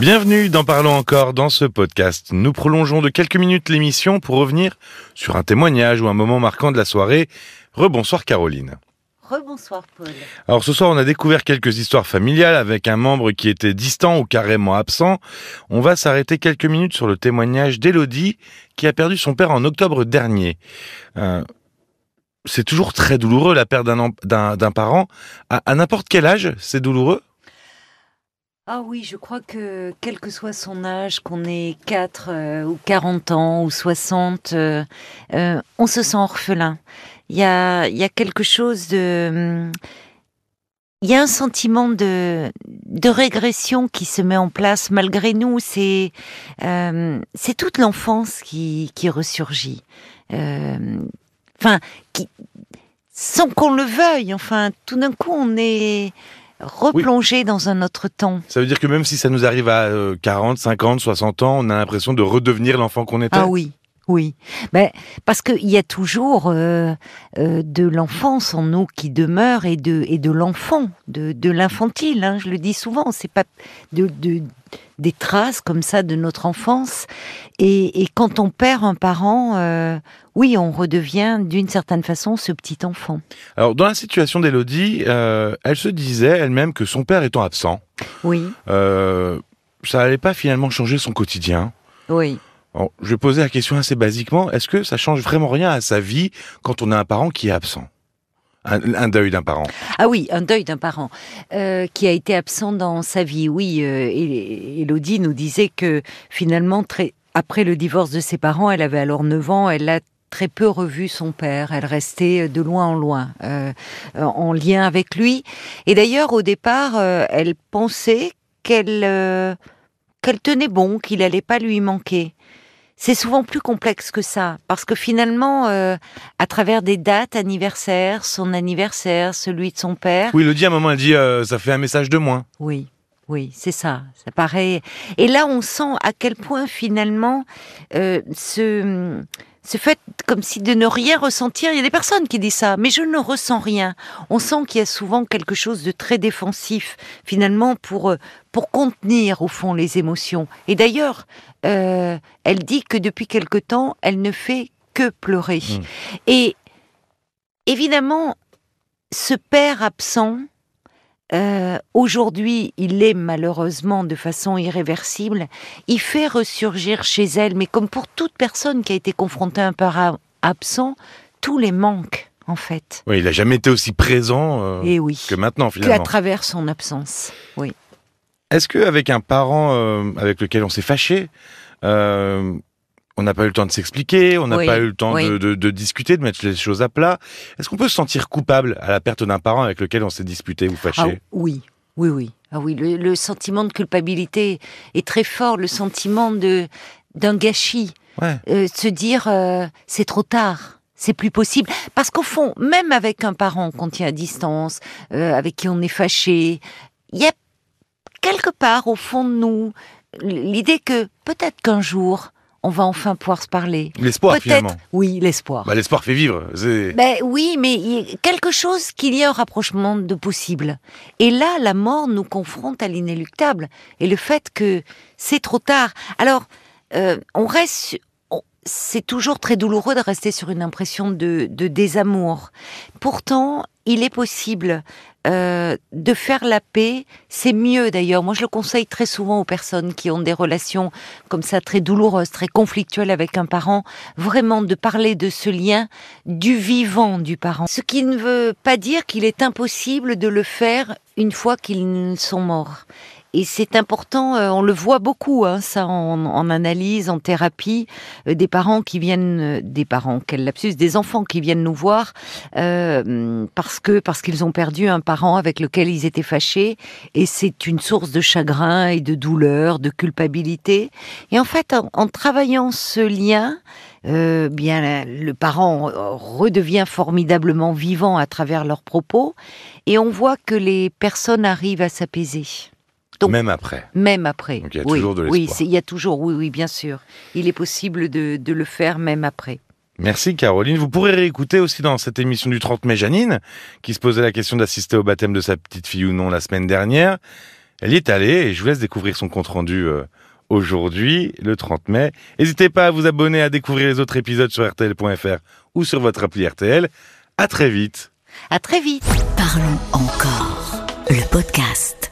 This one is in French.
Bienvenue dans Parlons encore dans ce podcast. Nous prolongeons de quelques minutes l'émission pour revenir sur un témoignage ou un moment marquant de la soirée. Rebonsoir Caroline. Rebonsoir Paul. Alors ce soir, on a découvert quelques histoires familiales avec un membre qui était distant ou carrément absent. On va s'arrêter quelques minutes sur le témoignage d'Élodie qui a perdu son père en octobre dernier. Euh, c'est toujours très douloureux la perte d'un, parent. À, à n'importe quel âge, c'est douloureux? Ah oui, je crois que quel que soit son âge, qu'on ait 4 euh, ou 40 ans ou 60, euh, euh, on se sent orphelin. Il y a, y a quelque chose de... Il y a un sentiment de, de régression qui se met en place malgré nous. C'est euh, c'est toute l'enfance qui, qui ressurgit. Euh, Enfin, qui, sans qu'on le veuille. Enfin, tout d'un coup, on est replongé dans un autre temps. Ça veut dire que même si ça nous arrive à euh, 40, 50, 60 ans, on a l'impression de redevenir l'enfant qu'on était. Ah oui, oui. Ben, parce qu'il y a toujours euh, euh, de l'enfance en nous qui demeure et de, et de l'enfant, de, de l'infantile. hein, je le dis souvent, c'est pas de, de- des traces comme ça de notre enfance. Et, et quand on perd un parent, euh, oui, on redevient d'une certaine façon ce petit enfant. Alors, dans la situation d'Élodie, elle se disait elle-même que son père étant absent, Oui, ça allait pas finalement changer son quotidien. oui. Je poser la question assez basiquement. Est-ce que ça change vraiment rien à sa vie quand on a un parent qui est absent? Un, deuil d'un parent. Ah oui, un deuil d'un parent euh, qui a été absent dans sa vie. Oui, euh, Élodie nous disait que finalement, après le divorce de ses parents, elle avait alors 9 ans, elle a très peu revu son père. Elle restait de loin en loin, euh, en lien avec lui. Et d'ailleurs, au départ, euh, elle pensait qu'elle euh, qu'elle tenait bon, qu'il allait pas lui manquer. C'est souvent plus complexe que ça, parce que finalement, euh, à travers des dates anniversaires, son anniversaire, celui de son père, Oui, Elodie, à un moment, elle dit euh, ça fait un message de moins. oui, oui, c'est ça. Ça paraît. Et là, on sent à quel point finalement euh, ce ce fait comme si de ne rien ressentir. Il y a des personnes qui disent ça, mais je ne ressens rien. On sent qu'il y a souvent quelque chose de très défensif finalement pour euh, pour contenir au fond les émotions. Et d'ailleurs, euh, elle dit que depuis quelque temps, elle ne fait que pleurer. Mm. Et évidemment, ce père absent, euh, aujourd'hui, il est malheureusement de façon irréversible, il fait ressurgir chez elle, mais comme pour toute personne qui a été confrontée à un père a- absent, tous les manques, en fait. Oui, il a jamais été aussi présent euh, Et oui, que maintenant, qu'à finalement. travers son absence. Oui. Est-ce qu'avec un parent euh, avec lequel on s'est fâché, euh, on n'a pas eu le temps de s'expliquer, on n'a Oui, pas eu le temps oui. de, de- de discuter, de mettre les choses à plat, est-ce qu'on peut se sentir coupable à la perte d'un parent avec lequel on s'est disputé ou fâché? Ah, oui, oui, oui. Ah oui, le, le sentiment de culpabilité est très fort, le sentiment de d'un gâchis. Ouais. Euh, se dire euh, c'est trop tard, c'est plus possible. Parce qu'au fond, même avec un parent qu'on tient à distance, euh, avec qui on est fâché, il y a quelque part au fond de nous l'idée que peut-être qu'un jour on va enfin pouvoir se parler. L'espoir, finalement. Oui, l'espoir. Bah, L'espoir fait vivre. Ben oui, mais y a quelque chose qu'il y a un rapprochement de possible. Et là, la mort nous confronte à l'inéluctable et le fait que c'est trop tard. Alors, euh, on reste. C'est toujours très douloureux de rester sur une impression de, de désamour. Pourtant, il est possible euh, de faire la paix. C'est mieux d'ailleurs. Moi, je le conseille très souvent aux personnes qui ont des relations comme ça très douloureuses, très conflictuelles avec un parent, vraiment de parler de ce lien du vivant du parent. Ce qui ne veut pas dire qu'il est impossible de le faire une fois qu'ils sont morts. Et c'est important, euh, on le voit beaucoup, hein, ça en, en analyse, en thérapie, euh, des parents qui viennent, euh, des parents, quel lapsus, des enfants qui viennent nous voir euh, parce que parce qu'ils ont perdu un parent avec lequel ils étaient fâchés, et c'est une source de chagrin et de douleur, de culpabilité. Et en fait, en, en travaillant ce lien, euh, bien le parent redevient formidablement vivant à travers leurs propos, et on voit que les personnes arrivent à s'apaiser. Donc- Même après. Même après. Donc il y a oui, toujours de oui, l'espoir. c'est- il y a toujours, oui, oui, bien sûr. Il est possible de, de le faire même après. Merci Caroline. Vous pourrez réécouter aussi dans cette émission du 30 mai Janine, qui se posait la question d'assister au baptême de sa petite fille ou non la semaine dernière. Elle y est allée et je vous laisse découvrir son compte-rendu euh, aujourd'hui, le 30 mai. N'hésitez pas à vous abonner à découvrir les autres épisodes sur RTL.fr ou sur votre appli RTL. À très vite. À très vite. Parlons encore. Le podcast.